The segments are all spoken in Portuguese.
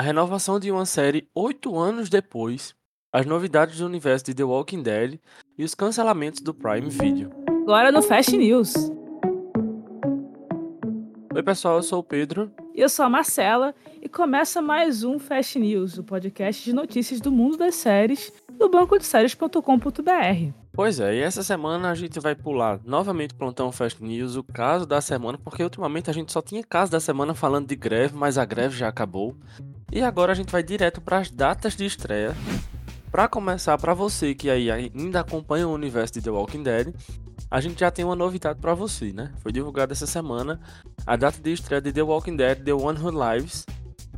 a renovação de uma série oito anos depois, as novidades do universo de The Walking Dead e os cancelamentos do Prime Video. Agora no Fast News. Oi, pessoal, eu sou o Pedro. E eu sou a Marcela e começa mais um Fast News, o podcast de notícias do mundo das séries do bancodeséries.com.br. Pois é, e essa semana a gente vai pular novamente o plantão Fast News, o caso da semana, porque ultimamente a gente só tinha caso da semana falando de greve, mas a greve já acabou. E agora a gente vai direto para as datas de estreia. Para começar, para você que aí ainda acompanha o universo de The Walking Dead, a gente já tem uma novidade para você, né? Foi divulgada essa semana a data de estreia de The Walking Dead The One Who Lives,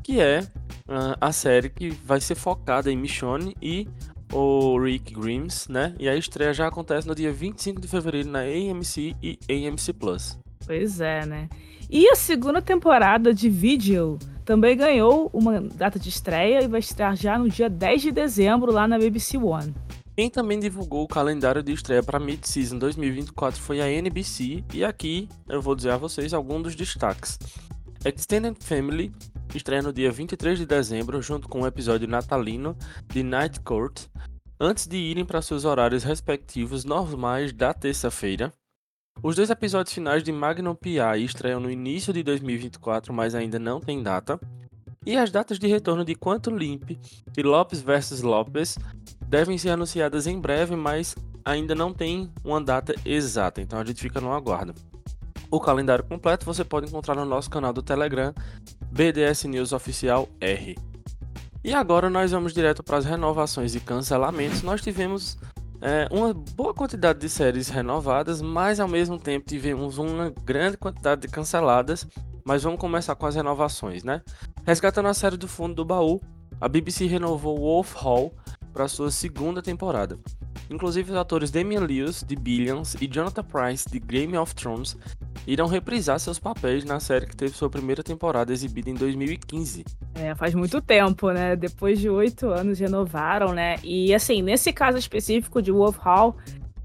que é uh, a série que vai ser focada em Michonne e o Rick Grimes, né? E a estreia já acontece no dia 25 de fevereiro na AMC e AMC Plus. Pois é, né? E a segunda temporada de Vigil também ganhou uma data de estreia e vai estrear já no dia 10 de dezembro lá na BBC One. Quem também divulgou o calendário de estreia para Mid-Season 2024 foi a NBC, e aqui eu vou dizer a vocês alguns dos destaques. Extended Family estreia no dia 23 de dezembro, junto com o episódio natalino de Night Court, antes de irem para seus horários respectivos normais da terça-feira. Os dois episódios finais de Magnum P.I. estreiam no início de 2024, mas ainda não tem data. E as datas de retorno de Quanto Limp e Lopes vs Lopes devem ser anunciadas em breve, mas ainda não tem uma data exata, então a gente fica no aguardo. O calendário completo você pode encontrar no nosso canal do Telegram, BDS News Oficial R. E agora nós vamos direto para as renovações e cancelamentos. Nós tivemos é, uma boa quantidade de séries renovadas, mas ao mesmo tempo tivemos uma grande quantidade de canceladas. Mas vamos começar com as renovações, né? Resgatando a série do fundo do baú, a BBC renovou Wolf Hall para sua segunda temporada. Inclusive os atores Damian Lewis, de Billions, e Jonathan Price, de Game of Thrones, irão reprisar seus papéis na série que teve sua primeira temporada exibida em 2015. É, faz muito tempo, né? Depois de oito anos renovaram, né? E assim, nesse caso específico de Wolf Hall,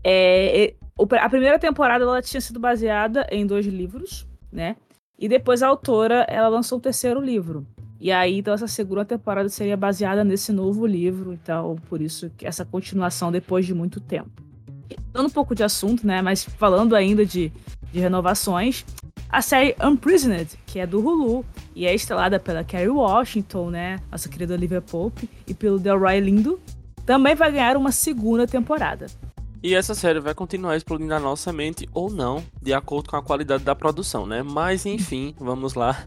é, a primeira temporada ela tinha sido baseada em dois livros, né? E depois a autora ela lançou o terceiro livro. E aí, então, essa segunda temporada seria baseada nesse novo livro, então, por isso que essa continuação depois de muito tempo. Dando um pouco de assunto, né, mas falando ainda de, de renovações, a série Unprisoned, que é do Hulu, e é estrelada pela Kerry Washington, né, nossa querida Olivia Pope, e pelo Delroy Lindo, também vai ganhar uma segunda temporada. E essa série vai continuar explodindo a nossa mente ou não, de acordo com a qualidade da produção, né? Mas enfim, vamos lá.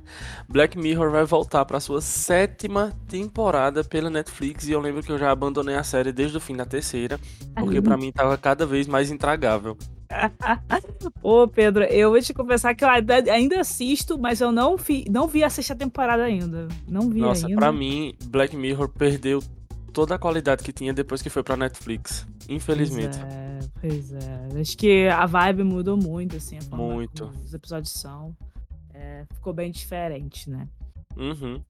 Black Mirror vai voltar para sua sétima temporada pela Netflix e eu lembro que eu já abandonei a série desde o fim da terceira, porque para mim tava cada vez mais intragável. Ô, Pedro, eu vou te confessar que eu ainda assisto, mas eu não vi, não vi a sexta temporada ainda. Não vi Nossa, ainda. pra mim, Black Mirror perdeu toda a qualidade que tinha depois que foi pra Netflix. Infelizmente. Pois é, pois é. Acho que a vibe mudou muito, assim, a forma muito. como os episódios são. É, ficou bem diferente, né? Uhum.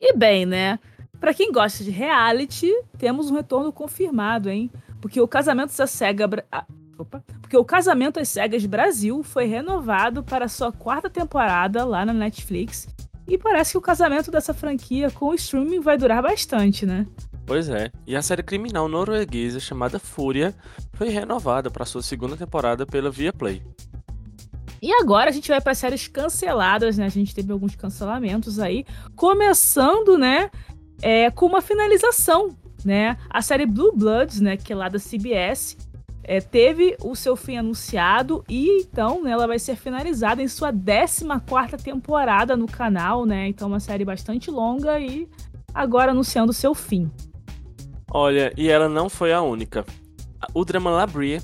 E bem, né? Pra quem gosta de reality, temos um retorno confirmado, hein? Porque o casamento da SEGA. Ah, opa. Porque o Casamento às Cegas Brasil foi renovado para sua quarta temporada lá na Netflix. E parece que o casamento dessa franquia com o streaming vai durar bastante, né? Pois é, e a série criminal norueguesa chamada Fúria foi renovada para sua segunda temporada pela Viaplay. E agora a gente vai para séries canceladas, né? A gente teve alguns cancelamentos aí, começando, né, é, com uma finalização, né? A série Blue Bloods, né, que é lá da CBS, é, teve o seu fim anunciado e então né, ela vai ser finalizada em sua 14 quarta temporada no canal, né? Então uma série bastante longa e agora anunciando seu fim. Olha, e ela não foi a única. O drama La Brie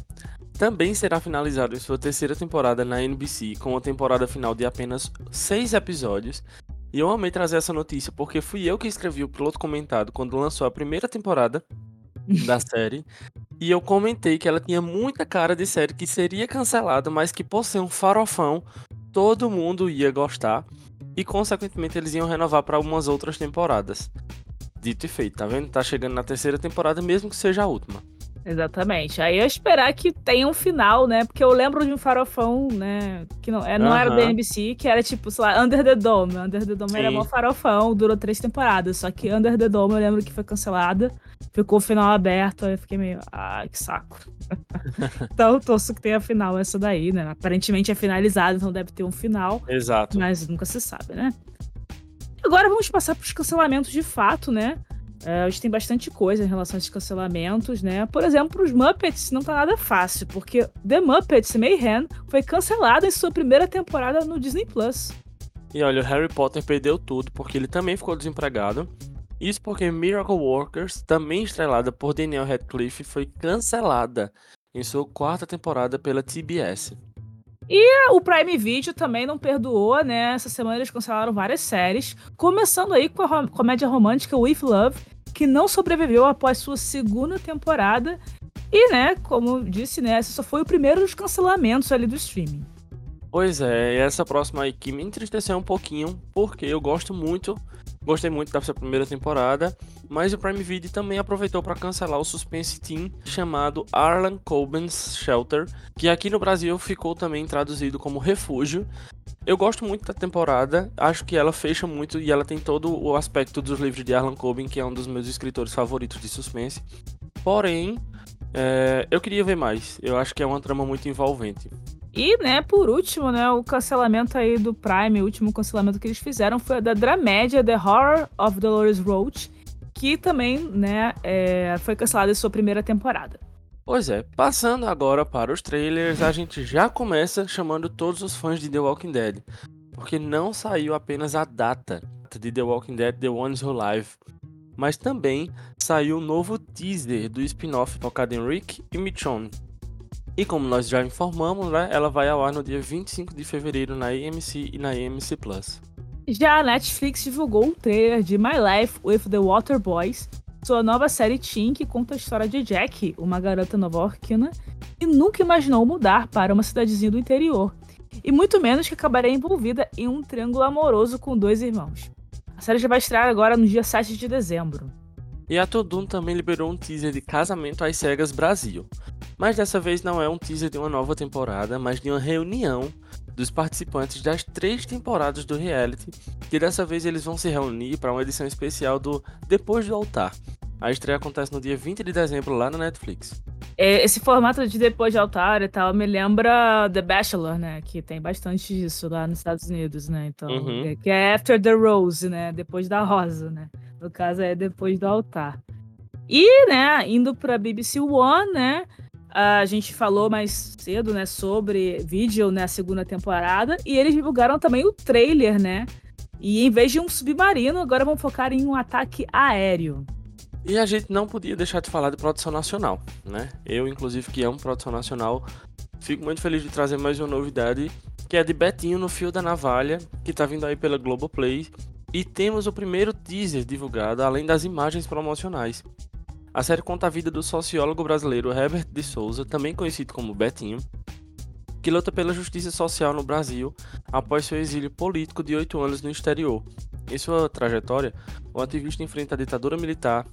também será finalizado em sua terceira temporada na NBC, com uma temporada final de apenas seis episódios. E eu amei trazer essa notícia porque fui eu que escrevi o piloto comentado quando lançou a primeira temporada da série. E eu comentei que ela tinha muita cara de série que seria cancelada, mas que por ser um farofão, todo mundo ia gostar. E consequentemente eles iam renovar para algumas outras temporadas. Dito e feito, tá vendo? Tá chegando na terceira temporada, mesmo que seja a última. Exatamente. Aí eu esperar que tenha um final, né? Porque eu lembro de um farofão, né? Que não, é, não era da NBC, que era tipo, sei lá, Under the Dome. Under the Dome Sim. era um farofão, durou três temporadas. Só que Under the Dome eu lembro que foi cancelada. Ficou o final aberto, aí eu fiquei meio, ai, que saco. então, torço que tenha final essa daí, né? Aparentemente é finalizado, então deve ter um final. Exato. Mas nunca se sabe, né? Agora vamos passar para os cancelamentos de fato, né? É, a gente tem bastante coisa em relação a esses cancelamentos, né? Por exemplo, os Muppets não tá nada fácil, porque The Muppets Mayhem foi cancelado em sua primeira temporada no Disney Plus. E olha, o Harry Potter perdeu tudo porque ele também ficou desempregado. Isso porque Miracle Workers, também estrelada por Daniel Radcliffe, foi cancelada em sua quarta temporada pela TBS. E o Prime Video também não perdoou, né? Essa semana eles cancelaram várias séries, começando aí com a comédia romântica With Love, que não sobreviveu após sua segunda temporada. E, né, como disse, né, esse só foi o primeiro dos cancelamentos ali do streaming. Pois é, e essa próxima aí que me entristeceu um pouquinho, porque eu gosto muito Gostei muito da sua primeira temporada, mas o Prime Video também aproveitou para cancelar o suspense team chamado Arlan Coben's Shelter, que aqui no Brasil ficou também traduzido como Refúgio. Eu gosto muito da temporada, acho que ela fecha muito e ela tem todo o aspecto dos livros de Arlan Coben, que é um dos meus escritores favoritos de suspense. Porém, é, eu queria ver mais. Eu acho que é uma trama muito envolvente. E, né, por último, né, o cancelamento aí do Prime, o último cancelamento que eles fizeram foi da Dramédia The Horror of Dolores Roach, que também, né, é, foi cancelada em sua primeira temporada. Pois é, passando agora para os trailers, a gente já começa chamando todos os fãs de The Walking Dead, porque não saiu apenas a data de The Walking Dead The Ones Who Live, mas também saiu um novo teaser do spin-off focado em Rick e Michonne, e como nós já informamos, né, ela vai ao ar no dia 25 de fevereiro na AMC e na AMC Plus. Já a Netflix divulgou um trailer de My Life with the Water Boys, sua nova série teen que conta a história de Jack, uma garota nova-iorquina, que nunca imaginou mudar para uma cidadezinha do interior, e muito menos que acabaria envolvida em um triângulo amoroso com dois irmãos. A série já vai estrear agora no dia 7 de dezembro. E a Todum também liberou um teaser de Casamento às Cegas Brasil, mas dessa vez não é um teaser de uma nova temporada, mas de uma reunião dos participantes das três temporadas do reality, que dessa vez eles vão se reunir para uma edição especial do Depois do Altar. A estreia acontece no dia 20 de dezembro lá na Netflix. É, esse formato de Depois de Altar e tal me lembra The Bachelor, né? Que tem bastante disso lá nos Estados Unidos, né? Então, uhum. é, que é After the Rose, né? Depois da Rosa, né? No caso é Depois do Altar. E, né, indo para BBC One, né? A gente falou mais cedo, né, sobre vídeo na né, segunda temporada e eles divulgaram também o trailer, né? E em vez de um submarino, agora vão focar em um ataque aéreo. E a gente não podia deixar de falar de produção nacional, né? Eu, inclusive, que amo produção nacional, fico muito feliz de trazer mais uma novidade, que é de Betinho no Fio da Navalha, que tá vindo aí pela Globoplay. E temos o primeiro teaser divulgado, além das imagens promocionais. A série conta a vida do sociólogo brasileiro Herbert de Souza, também conhecido como Betinho, que luta pela justiça social no Brasil após seu exílio político de oito anos no exterior. Em sua trajetória, o ativista enfrenta a ditadura militar,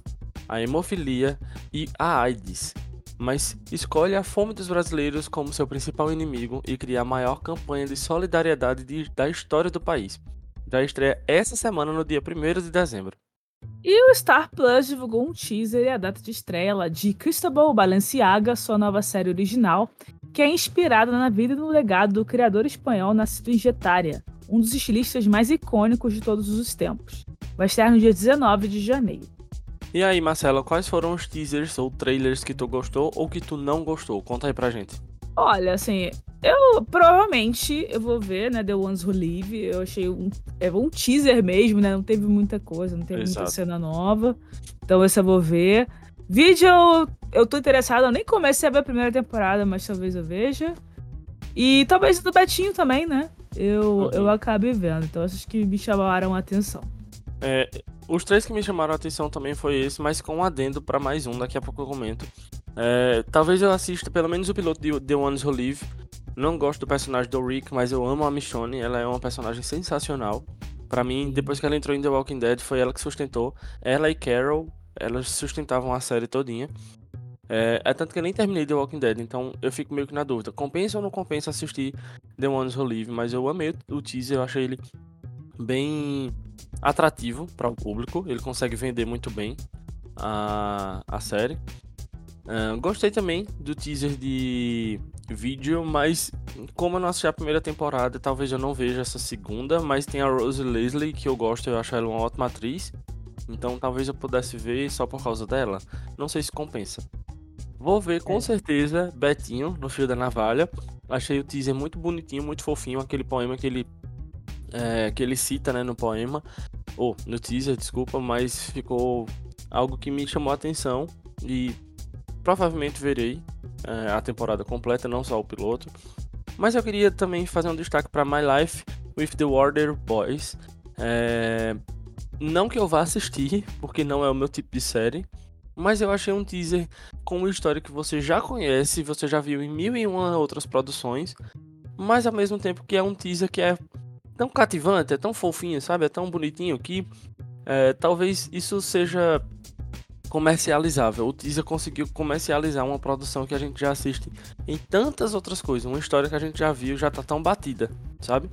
a hemofilia e a AIDS, mas escolhe a fome dos brasileiros como seu principal inimigo e cria a maior campanha de solidariedade de, da história do país. Já estreia essa semana no dia 1 de dezembro. E o Star Plus divulgou um teaser e a data de estreia de Cristobal Balenciaga, sua nova série original, que é inspirada na vida e no legado do criador espanhol nascido em Getaria, um dos estilistas mais icônicos de todos os tempos. Vai estrear no dia 19 de janeiro. E aí, Marcela, quais foram os teasers ou trailers que tu gostou ou que tu não gostou? Conta aí pra gente. Olha, assim, eu provavelmente eu vou ver, né, The Ones Who Live. Eu achei um, é um teaser mesmo, né? Não teve muita coisa, não teve Exato. muita cena nova. Então esse eu vou ver. Vídeo eu, tô interessado, eu nem comecei a ver a primeira temporada, mas talvez eu veja. E talvez do Betinho também, né? Eu, uhum. eu acabe vendo. Então esses que me chamaram a atenção. É, os três que me chamaram a atenção também foi esse, mas com um adendo para mais um, daqui a pouco eu comento. É, talvez eu assista pelo menos o piloto de The Ones Who Live. Não gosto do personagem do Rick, mas eu amo a Michonne. Ela é uma personagem sensacional. Para mim, depois que ela entrou em The Walking Dead, foi ela que sustentou. Ela e Carol, elas sustentavam a série todinha. É, é, tanto que eu nem terminei The Walking Dead, então eu fico meio que na dúvida. Compensa ou não compensa assistir The Ones Who Live? Mas eu amei o teaser, eu achei ele bem atrativo para o público. Ele consegue vender muito bem a, a série. Uh, gostei também do teaser de vídeo, mas como eu não assisti a primeira temporada, talvez eu não veja essa segunda. Mas tem a Rose Leslie, que eu gosto, eu acho ela uma ótima atriz. Então talvez eu pudesse ver só por causa dela. Não sei se compensa. Vou ver com é. certeza Betinho no Fio da Navalha. Achei o teaser muito bonitinho, muito fofinho, aquele poema que ele é, que ele cita, né, no poema ou oh, no teaser, desculpa, mas ficou algo que me chamou a atenção e provavelmente verei é, a temporada completa, não só o piloto. Mas eu queria também fazer um destaque para My Life with the Warder Boys. É... Não que eu vá assistir, porque não é o meu tipo de série, mas eu achei um teaser com uma história que você já conhece, você já viu em mil e uma outras produções, mas ao mesmo tempo que é um teaser que é tão cativante, é tão fofinho, sabe? É tão bonitinho que é, talvez isso seja comercializável. O teaser conseguiu comercializar uma produção que a gente já assiste em tantas outras coisas, uma história que a gente já viu já tá tão batida, sabe?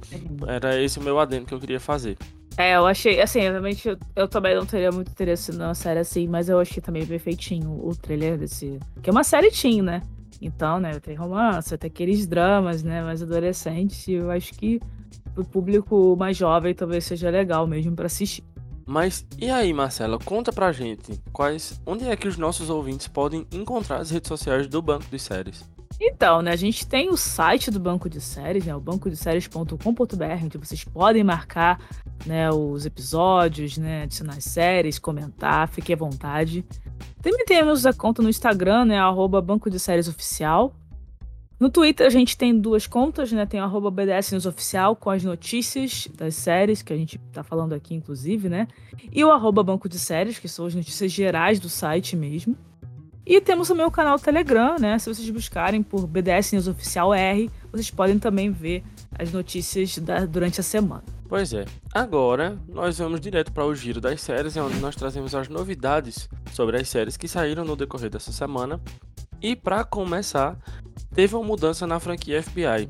Era esse o meu adendo que eu queria fazer. É, eu achei, assim, realmente eu, eu, também não teria muito interesse numa série assim, mas eu achei também perfeitinho o trailer desse. Que é uma série teen, né? Então, né, tem romance, tem aqueles dramas, né, mais adolescentes, eu acho que pro público mais jovem talvez seja legal mesmo para assistir. Mas e aí, Marcela, conta pra gente quais, onde é que os nossos ouvintes podem encontrar as redes sociais do Banco de Séries? Então, né, a gente tem o site do Banco de Séries, né, o bancodeséries.com.br, onde vocês podem marcar né, os episódios, né, adicionar as séries, comentar, fique à vontade. Também temos a conta no Instagram, né, arroba Banco de Séries Oficial. No Twitter a gente tem duas contas, né, tem o arroba BDS News Oficial com as notícias das séries, que a gente tá falando aqui inclusive, né, e o Banco de Séries, que são as notícias gerais do site mesmo. E temos também o canal Telegram, né? Se vocês buscarem por BDS News Oficial R, vocês podem também ver as notícias da, durante a semana. Pois é. Agora nós vamos direto para o giro das séries, onde nós trazemos as novidades sobre as séries que saíram no decorrer dessa semana. E para começar, teve uma mudança na franquia FBI.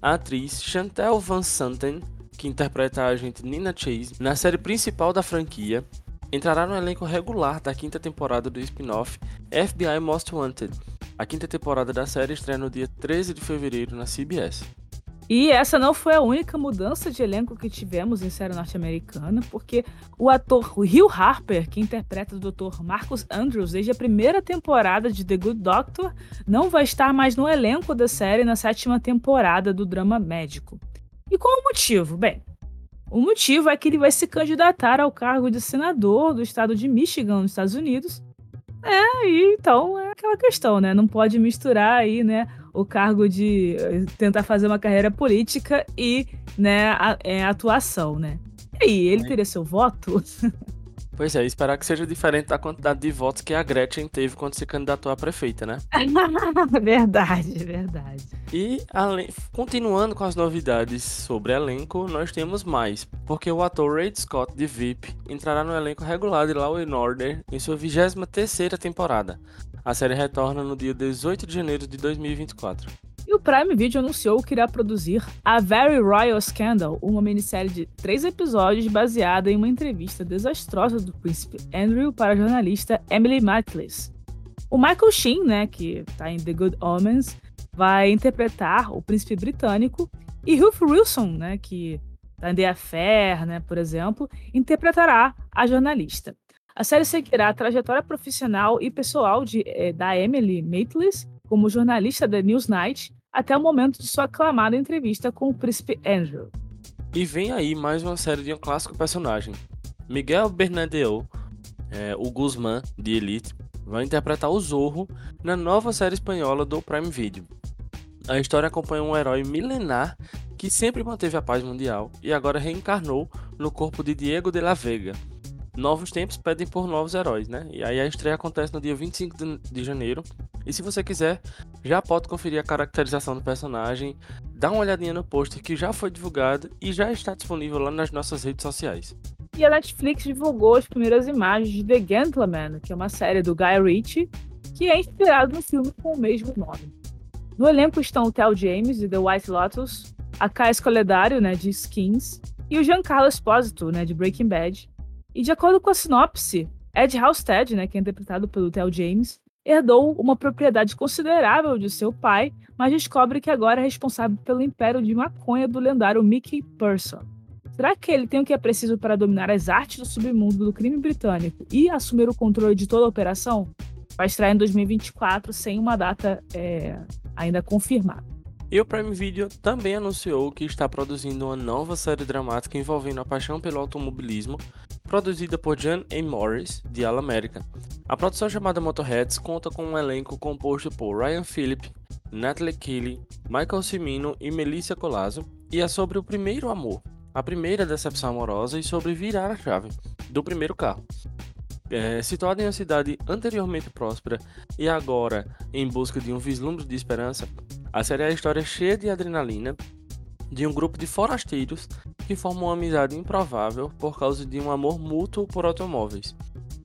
A atriz Chantel Van Santen, que interpreta a agente Nina Chase na série principal da franquia, entrará no elenco regular da quinta temporada do spin-off FBI Most Wanted. A quinta temporada da série estreia no dia 13 de fevereiro na CBS. E essa não foi a única mudança de elenco que tivemos em série norte-americana, porque o ator Hugh Harper, que interpreta o Dr. Marcus Andrews desde a primeira temporada de The Good Doctor, não vai estar mais no elenco da série na sétima temporada do drama médico. E qual o motivo? Bem, o motivo é que ele vai se candidatar ao cargo de senador do estado de Michigan, nos Estados Unidos. É, e então é aquela questão, né? Não pode misturar aí, né, o cargo de eh, tentar fazer uma carreira política e, né, a, é, atuação, né? E aí, ele teria seu voto? Pois é, esperar que seja diferente da quantidade de votos que a Gretchen teve quando se candidatou a prefeita, né? verdade, verdade. E além, continuando com as novidades sobre elenco, nós temos mais, porque o ator Ray Scott de VIP entrará no elenco regular de Law Order em sua 23ª temporada. A série retorna no dia 18 de janeiro de 2024. E o Prime Video anunciou que irá produzir A Very Royal Scandal, uma minissérie de três episódios baseada em uma entrevista desastrosa do príncipe Andrew para a jornalista Emily Matlis. O Michael Sheen, né, que está em The Good Omens, vai interpretar o príncipe britânico e Ruth Wilson, né, que está em The Affair, né, por exemplo, interpretará a jornalista. A série seguirá a trajetória profissional e pessoal de, eh, da Emily Matlis como jornalista da Newsnight até o momento de sua aclamada entrevista com o príncipe Andrew. E vem aí mais uma série de um clássico personagem. Miguel Bernadeu, é, o Guzmán de Elite, vai interpretar o Zorro na nova série espanhola do Prime Video. A história acompanha um herói milenar que sempre manteve a paz mundial e agora reencarnou no corpo de Diego de la Vega, novos tempos pedem por novos heróis, né? E aí a estreia acontece no dia 25 de janeiro. E se você quiser, já pode conferir a caracterização do personagem, dá uma olhadinha no pôster que já foi divulgado e já está disponível lá nas nossas redes sociais. E a Netflix divulgou as primeiras imagens de The Gentleman, que é uma série do Guy Ritchie, que é inspirado no filme com o mesmo nome. No elenco estão o Tel James, de The White Lotus, a Kai Scoledário, né, de Skins, e o Giancarlo Esposito, né, de Breaking Bad. E de acordo com a sinopse, Ed Halstead, né, que é interpretado pelo Tel James, herdou uma propriedade considerável de seu pai, mas descobre que agora é responsável pelo império de maconha do lendário Mickey Person. Será que ele tem o que é preciso para dominar as artes do submundo do crime britânico e assumir o controle de toda a operação? Vai estrear em 2024 sem uma data é, ainda confirmada. E o Prime Video também anunciou que está produzindo uma nova série dramática envolvendo a paixão pelo automobilismo, produzida por John A. Morris, de All America. A produção chamada Motorheads conta com um elenco composto por Ryan Phillip, Natalie Kelly, Michael Cimino e Melissa Colasso, e é sobre o primeiro amor, a primeira decepção amorosa e sobre virar a chave do primeiro carro. É, situada em uma cidade anteriormente próspera e agora em busca de um vislumbre de esperança, a série é a história cheia de adrenalina de um grupo de forasteiros que formam uma amizade improvável por causa de um amor mútuo por automóveis.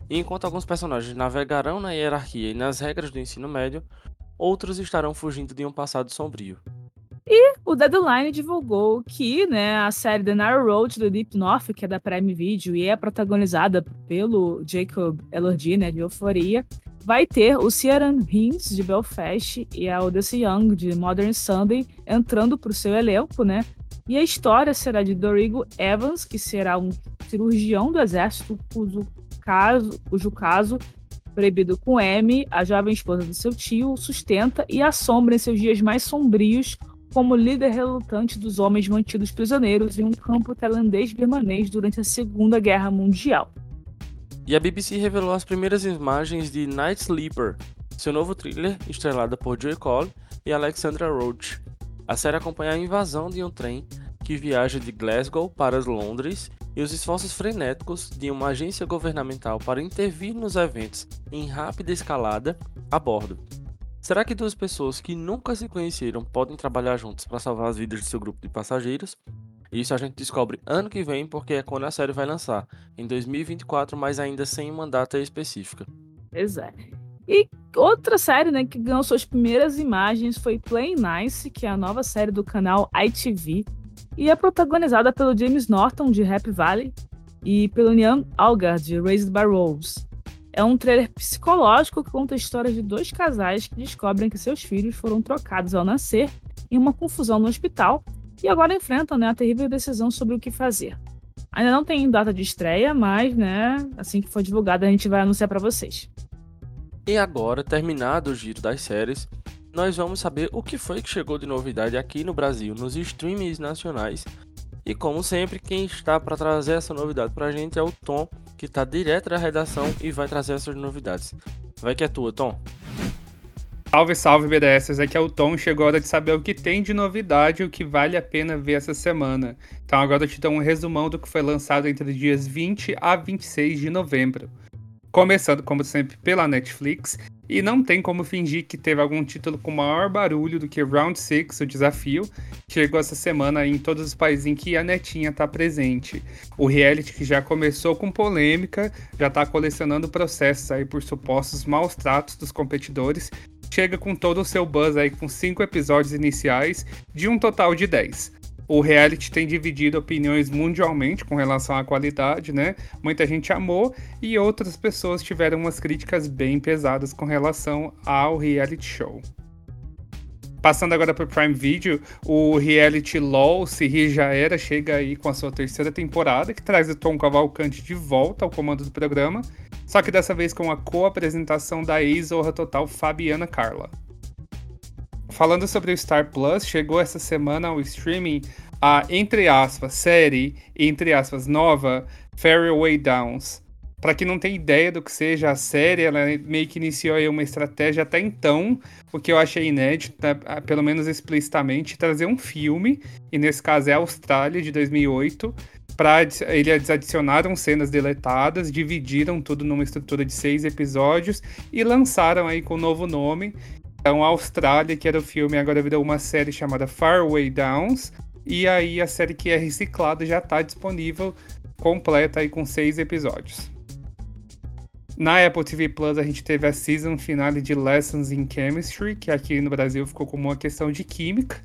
E enquanto alguns personagens navegarão na hierarquia e nas regras do ensino médio, outros estarão fugindo de um passado sombrio. E o Deadline divulgou que né, a série The Narrow Road do Deep North, que é da Prime Video e é protagonizada pelo Jacob Elordi, né, de Euforia, vai ter o Ciaran Hinds, de Belfast, e a Odessa Young, de Modern Sunday, entrando para o seu elenco, né? E a história será de Dorigo Evans, que será um cirurgião do exército cujo caso, cujo caso proibido com M, a jovem esposa do seu tio, sustenta e assombra em seus dias mais sombrios como líder relutante dos homens mantidos prisioneiros em um campo tailandês-birmanês durante a Segunda Guerra Mundial. E a BBC revelou as primeiras imagens de Night Sleeper, seu novo thriller estrelado por Joey Cole e Alexandra Roach. A série acompanha a invasão de um trem que viaja de Glasgow para Londres e os esforços frenéticos de uma agência governamental para intervir nos eventos em rápida escalada a bordo. Será que duas pessoas que nunca se conheceram podem trabalhar juntas para salvar as vidas de seu grupo de passageiros? Isso a gente descobre ano que vem, porque é quando a série vai lançar, em 2024, mas ainda sem uma data específica. Exato. É. E outra série né, que ganhou suas primeiras imagens foi Play Nice, que é a nova série do canal ITV, e é protagonizada pelo James Norton, de Happy Valley, e pelo Nian Algar, de Raised by Wolves. É um trailer psicológico que conta a história de dois casais que descobrem que seus filhos foram trocados ao nascer em uma confusão no hospital e agora enfrentam né, a terrível decisão sobre o que fazer. Ainda não tem data de estreia, mas né, assim que for divulgada a gente vai anunciar para vocês. E agora, terminado o giro das séries, nós vamos saber o que foi que chegou de novidade aqui no Brasil, nos streamings nacionais. E como sempre, quem está para trazer essa novidade para a gente é o Tom, que está direto da redação e vai trazer essas novidades. Vai que é tua, Tom. Salve, salve, BDS. Aqui é o Tom. Chegou a hora de saber o que tem de novidade e o que vale a pena ver essa semana. Então, agora eu te dou um resumão do que foi lançado entre os dias 20 a 26 de novembro. Começando, como sempre, pela Netflix. E não tem como fingir que teve algum título com maior barulho do que Round 6, o desafio, que chegou essa semana em todos os países em que a netinha está presente. O reality que já começou com polêmica, já está colecionando processos aí por supostos maus tratos dos competidores, chega com todo o seu buzz aí com cinco episódios iniciais, de um total de 10 o reality tem dividido opiniões mundialmente com relação à qualidade, né? Muita gente amou e outras pessoas tiveram umas críticas bem pesadas com relação ao reality show. Passando agora para o Prime Video, o reality LOL, Se Rir Já Era, chega aí com a sua terceira temporada, que traz o Tom Cavalcante de volta ao comando do programa, só que dessa vez com a co-apresentação da ex-Zorra Total Fabiana Carla. Falando sobre o Star Plus, chegou essa semana ao streaming a, entre aspas, série, entre aspas, nova, Fairway Downs. Para quem não tem ideia do que seja a série, ela meio que iniciou aí uma estratégia até então, o que eu achei inédito, né, pelo menos explicitamente, trazer um filme, e nesse caso é a Austrália, de 2008, para eles adicionaram cenas deletadas, dividiram tudo numa estrutura de seis episódios e lançaram aí com um novo nome, então, a Austrália, que era o filme, agora virou uma série chamada Faraway Downs. E aí a série que é reciclada já está disponível completa aí com seis episódios. Na Apple TV Plus a gente teve a season finale de Lessons in Chemistry, que aqui no Brasil ficou como uma questão de química.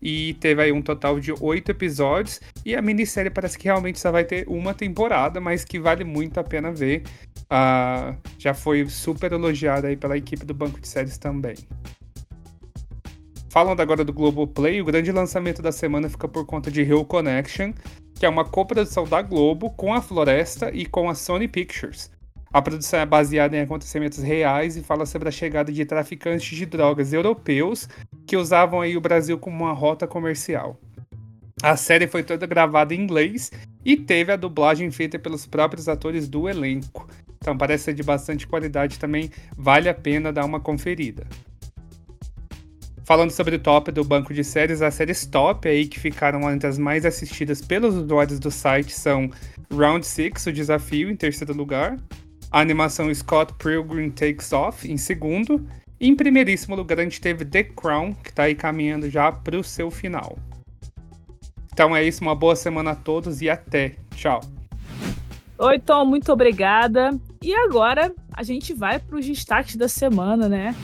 E teve aí um total de oito episódios. E a minissérie parece que realmente só vai ter uma temporada, mas que vale muito a pena ver. Uh, já foi super elogiada aí pela equipe do Banco de Séries também. Falando agora do Globoplay, o grande lançamento da semana fica por conta de Hill Connection, que é uma coprodução da Globo com a Floresta e com a Sony Pictures. A produção é baseada em acontecimentos reais e fala sobre a chegada de traficantes de drogas europeus que usavam aí o Brasil como uma rota comercial. A série foi toda gravada em inglês e teve a dublagem feita pelos próprios atores do elenco. Então parece ser de bastante qualidade também, vale a pena dar uma conferida. Falando sobre o top do banco de séries, as séries top aí que ficaram entre as mais assistidas pelos usuários do site são Round 6, o desafio, em terceiro lugar, a animação Scott Pilgrim Takes Off em segundo. E em primeiríssimo lugar a gente teve The Crown, que está aí caminhando já para o seu final. Então é isso, uma boa semana a todos e até. Tchau. Oi, Tom, muito obrigada. E agora a gente vai para os destaques da semana, né?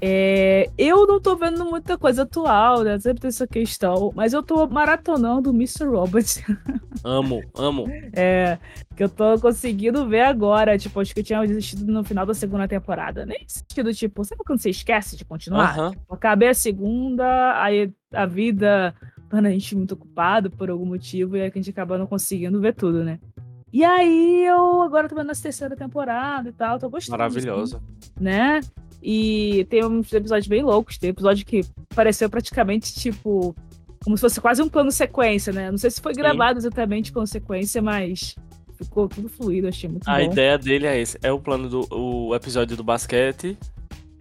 É, eu não tô vendo muita coisa atual, né? Sempre tem essa questão, mas eu tô maratonando o Mr. Robot. Amo, amo. É, que eu tô conseguindo ver agora. Tipo, acho que eu tinha desistido no final da segunda temporada. Nem sentido, tipo, sabe quando você esquece de continuar? Uhum. Tipo, acabei a segunda, aí a vida torna a gente muito ocupado por algum motivo e aí a gente acaba não conseguindo ver tudo, né? E aí eu agora tô vendo a terceira temporada e tal, tô gostando. Maravilhosa. Né? E tem uns episódios bem loucos. Tem episódio que pareceu praticamente tipo. Como se fosse quase um plano sequência, né? Não sei se foi gravado Sim. exatamente plano sequência, mas ficou tudo fluido, achei muito a bom. A ideia dele é esse. É o plano do o episódio do basquete.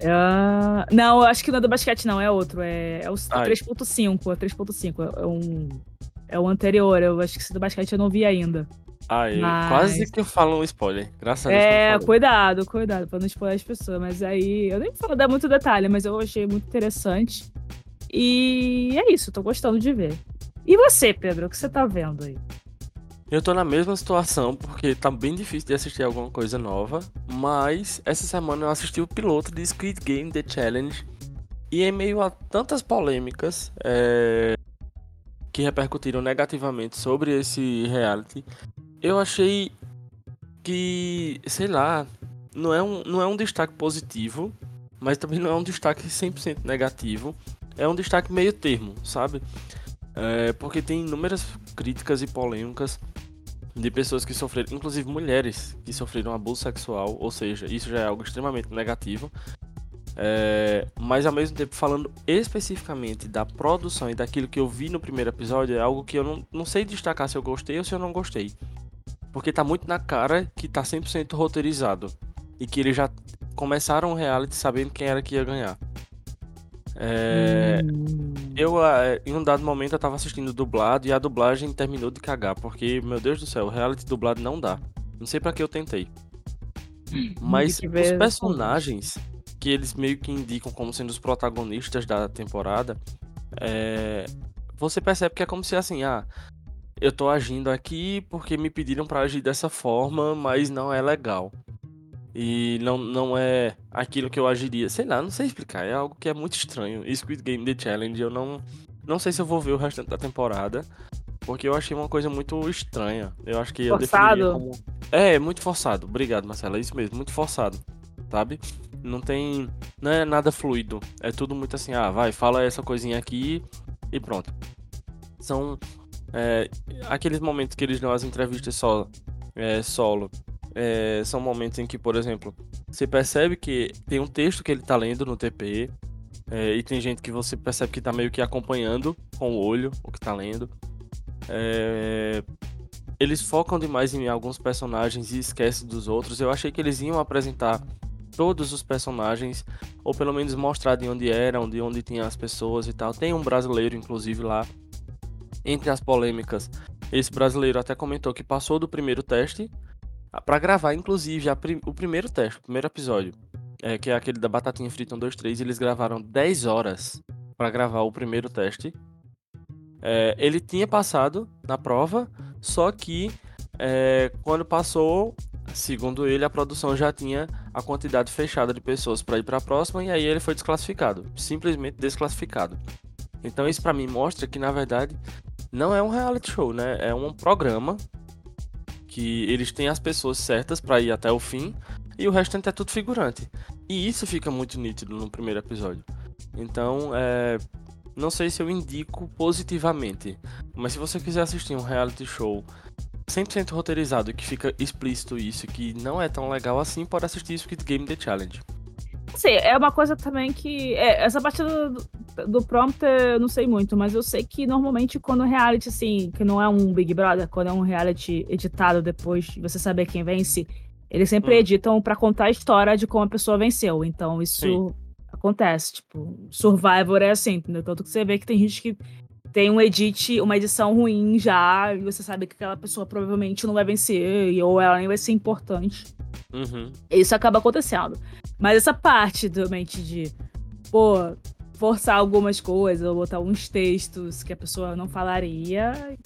Uh, não, acho que não é do basquete, não, é outro. É, é o 3.5. É 3.5. É um. É o anterior. Eu acho que esse do basquete eu não vi ainda. Aí, mas... quase que eu falo um spoiler. Graças a Deus. É, cuidado, cuidado, pra não spoiler as pessoas. Mas aí, eu nem vou dar muito detalhe, mas eu achei muito interessante. E é isso, tô gostando de ver. E você, Pedro, o que você tá vendo aí? Eu tô na mesma situação, porque tá bem difícil de assistir alguma coisa nova. Mas essa semana eu assisti o piloto de Squid Game The Challenge. E em meio a tantas polêmicas é, que repercutiram negativamente sobre esse reality, eu achei que, sei lá, não é um, não é um destaque positivo, mas também não é um destaque 100% negativo. É um destaque meio termo, sabe? É, porque tem inúmeras críticas e polêmicas de pessoas que sofreram, inclusive mulheres que sofreram abuso sexual, ou seja, isso já é algo extremamente negativo. É, mas ao mesmo tempo, falando especificamente da produção e daquilo que eu vi no primeiro episódio, é algo que eu não, não sei destacar se eu gostei ou se eu não gostei. Porque tá muito na cara que tá 100% roteirizado. E que eles já começaram o reality sabendo quem era que ia ganhar. É... Hum. Eu, é, em um dado momento, eu tava assistindo dublado e a dublagem terminou de cagar. Porque, meu Deus do céu, o reality dublado não dá. Não sei para que eu tentei. Mas os personagens que eles meio que indicam como sendo os protagonistas da temporada, é... você percebe que é como se assim, ah, eu tô agindo aqui porque me pediram para agir dessa forma, mas não é legal. E não, não é aquilo que eu agiria. Sei lá, não sei explicar. É algo que é muito estranho. Squid Game The Challenge, eu não. Não sei se eu vou ver o restante da temporada. Porque eu achei uma coisa muito estranha. Eu acho que forçado. eu como. É, muito forçado. Obrigado, Marcela. É isso mesmo, muito forçado. Sabe? Não tem. Não é nada fluido. É tudo muito assim, ah, vai, fala essa coisinha aqui e pronto. São é, aqueles momentos que eles dão as entrevistas só, é, solo, é, são momentos em que, por exemplo, você percebe que tem um texto que ele tá lendo no TP, é, e tem gente que você percebe que tá meio que acompanhando com o olho o que tá lendo. É, eles focam demais em alguns personagens e esquecem dos outros. Eu achei que eles iam apresentar todos os personagens, ou pelo menos mostrar de onde eram, de onde tinham as pessoas e tal. Tem um brasileiro, inclusive, lá entre as polêmicas, esse brasileiro até comentou que passou do primeiro teste para gravar, inclusive, prim o primeiro teste, o primeiro episódio, é, que é aquele da Batatinha Frita 1, 2, 3. Eles gravaram 10 horas para gravar o primeiro teste. É, ele tinha passado na prova, só que é, quando passou, segundo ele, a produção já tinha a quantidade fechada de pessoas para ir para a próxima e aí ele foi desclassificado, simplesmente desclassificado. Então isso para mim mostra que na verdade não é um reality show, né? É um programa que eles têm as pessoas certas para ir até o fim e o restante é tudo figurante. E isso fica muito nítido no primeiro episódio. Então, é, não sei se eu indico positivamente, mas se você quiser assistir um reality show 100% roteirizado que fica explícito isso, que não é tão legal assim, pode assistir Squid Game The Challenge. Sim, é uma coisa também que. É, essa parte do, do prompt eu não sei muito, mas eu sei que normalmente quando reality, assim, que não é um Big Brother, quando é um reality editado depois de você saber quem vence, eles sempre hum. editam para contar a história de como a pessoa venceu. Então isso Sim. acontece. Tipo, Survivor é assim, entendeu? Tanto que você vê que tem gente que tem um edit, uma edição ruim já, e você sabe que aquela pessoa provavelmente não vai vencer, ou ela nem vai ser importante. Uhum. Isso acaba acontecendo. Mas essa parte realmente de, pô, forçar algumas coisas, ou botar uns textos que a pessoa não falaria.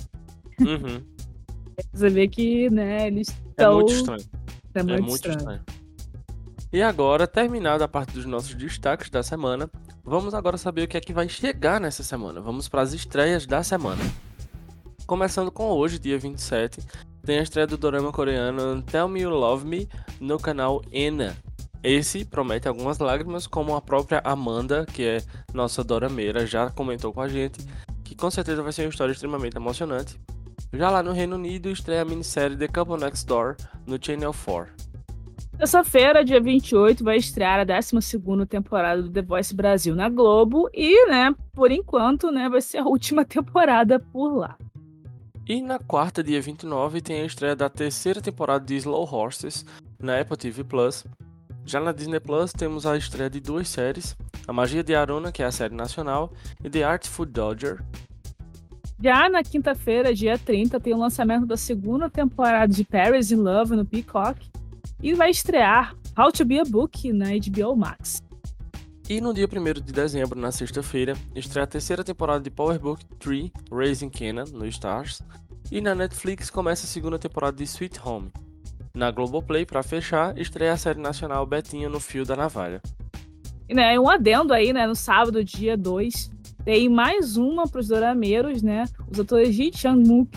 Uhum. você vê que, né, eles estão. É muito estranho. É muito, é muito estranho. estranho. E agora, terminada a parte dos nossos destaques da semana, Vamos agora saber o que é que vai chegar nessa semana. Vamos para as estreias da semana. Começando com hoje, dia 27, tem a estreia do dorama coreano Tell Me You Love Me no canal Ena. Esse promete algumas lágrimas, como a própria Amanda, que é nossa dorameira, já comentou com a gente, que com certeza vai ser uma história extremamente emocionante. Já lá no Reino Unido, estreia a minissérie The Couple Next Door no Channel 4. Terça-feira, dia 28, vai estrear a 12 temporada do The Voice Brasil na Globo e, né, por enquanto, né, vai ser a última temporada por lá. E na quarta, dia 29, tem a estreia da terceira temporada de Slow Horses na Apple TV Plus. Já na Disney Plus temos a estreia de duas séries: A Magia de Aruna, que é a série nacional, e The Artful Dodger. Já na quinta-feira, dia 30, tem o lançamento da segunda temporada de Paris in Love no Peacock e vai estrear How to Be a Book na HBO Max. E no dia 1 de dezembro, na sexta-feira, estreia a terceira temporada de Power Book 3 Raising Kenan no Stars. E na Netflix começa a segunda temporada de Sweet Home. Na Globoplay, para fechar, estreia a série nacional Betinha no Fio da Navalha. E né, um adendo aí, né, no sábado, dia 2, tem mais uma para os dorameiros, né? Os atores Ji Chang-mook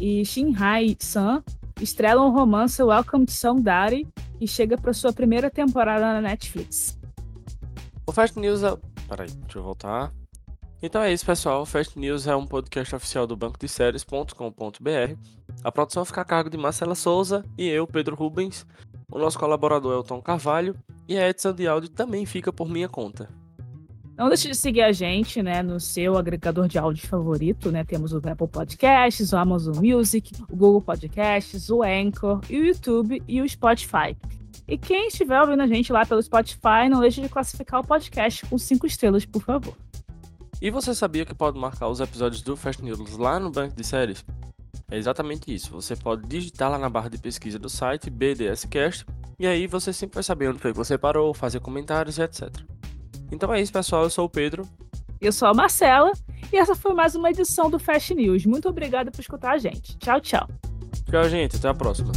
e Shin Hai-san estrela um romance Welcome to Songdari e chega para sua primeira temporada na Netflix. O Fast News é... Peraí, deixa eu voltar. Então é isso, pessoal. O Fast News é um podcast oficial do banco de séries.com.br. A produção fica a cargo de Marcela Souza e eu, Pedro Rubens. O nosso colaborador é o Tom Carvalho e a edição de áudio também fica por minha conta. Não deixe de seguir a gente, né, no seu agregador de áudio favorito, né? Temos o Apple Podcasts, o Amazon Music, o Google Podcasts, o Anchor, o YouTube e o Spotify. E quem estiver ouvindo a gente lá pelo Spotify, não deixe de classificar o podcast com cinco estrelas, por favor. E você sabia que pode marcar os episódios do Fast News lá no banco de séries? É exatamente isso. Você pode digitar lá na barra de pesquisa do site BDScast e aí você sempre vai saber onde foi que você parou, fazer comentários e etc. Então é isso, pessoal. Eu sou o Pedro. Eu sou a Marcela. E essa foi mais uma edição do Fast News. Muito obrigada por escutar a gente. Tchau, tchau. Tchau, gente. Até a próxima.